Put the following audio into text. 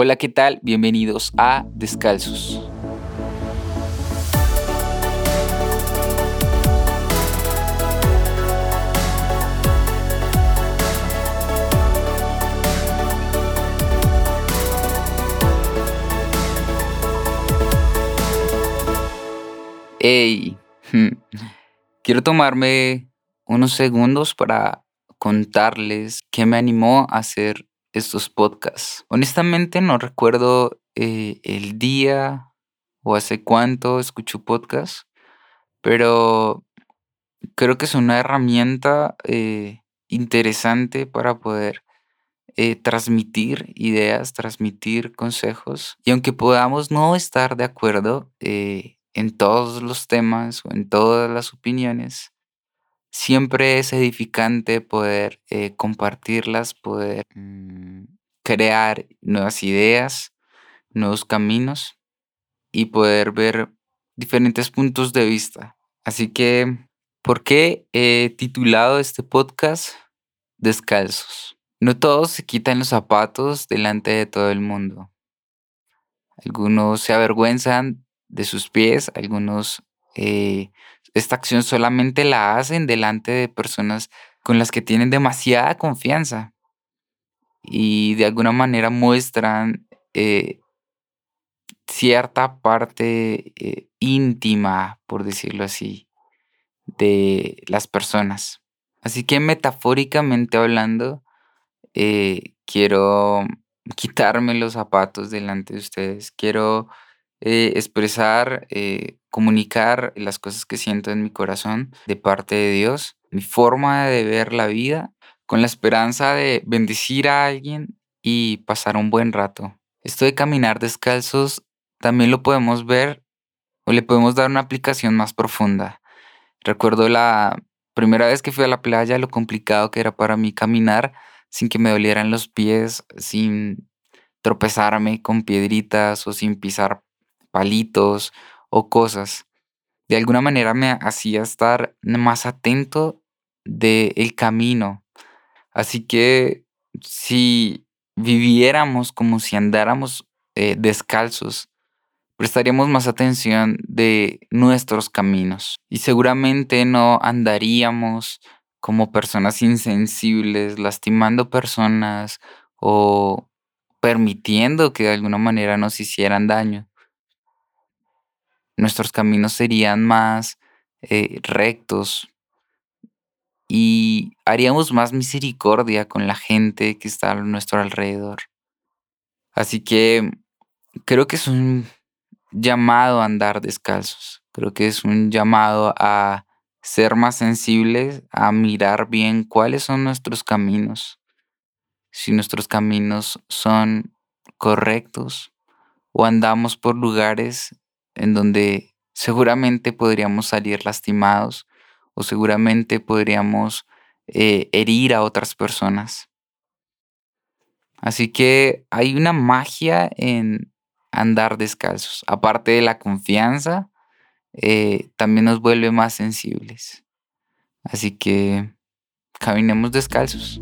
Hola, ¿qué tal? Bienvenidos a Descalzos. Hey, quiero tomarme unos segundos para contarles qué me animó a hacer estos podcasts. Honestamente no recuerdo eh, el día o hace cuánto escucho podcasts, pero creo que es una herramienta eh, interesante para poder eh, transmitir ideas, transmitir consejos. Y aunque podamos no estar de acuerdo en todos los temas o en todas las opiniones, siempre es edificante poder eh, compartirlas, poder mm, crear nuevas ideas, nuevos caminos y poder ver diferentes puntos de vista. Así que, ¿por qué he titulado este podcast Descalzos? No todos se quitan los zapatos delante de todo el mundo. Algunos se avergüenzan de sus pies, algunos eh, esta acción solamente la hacen delante de personas con las que tienen demasiada confianza y de alguna manera muestran eh, cierta parte eh, íntima, por decirlo así, de las personas. Así que metafóricamente hablando, quiero quitarme los zapatos delante de ustedes, quiero expresar comunicar las cosas que siento en mi corazón de parte de Dios, mi forma de ver la vida, con la esperanza de bendecir a alguien y pasar un buen rato. Esto de caminar descalzos también lo podemos ver o le podemos dar una aplicación más profunda. Recuerdo la primera vez que fui a la playa, lo complicado que era para mí caminar sin que me dolieran los pies, sin tropezarme con piedritas o sin pisar palitos o cosas. De alguna manera me hacía estar más atento del camino. Así que si viviéramos como si andáramos eh, descalzos, prestaríamos más atención de nuestros caminos y seguramente no andaríamos como personas insensibles, lastimando personas o permitiendo que de alguna manera nos hicieran daño nuestros caminos serían más eh, rectos y haríamos más misericordia con la gente que está a nuestro alrededor. Así que creo que es un llamado a andar descalzos, creo que es un llamado a ser más sensibles, a mirar bien cuáles son nuestros caminos, si nuestros caminos son correctos o andamos por lugares en donde seguramente podríamos salir lastimados o seguramente podríamos eh, herir a otras personas. Así que hay una magia en andar descalzos. Aparte de la confianza, eh, también nos vuelve más sensibles. Así que caminemos descalzos.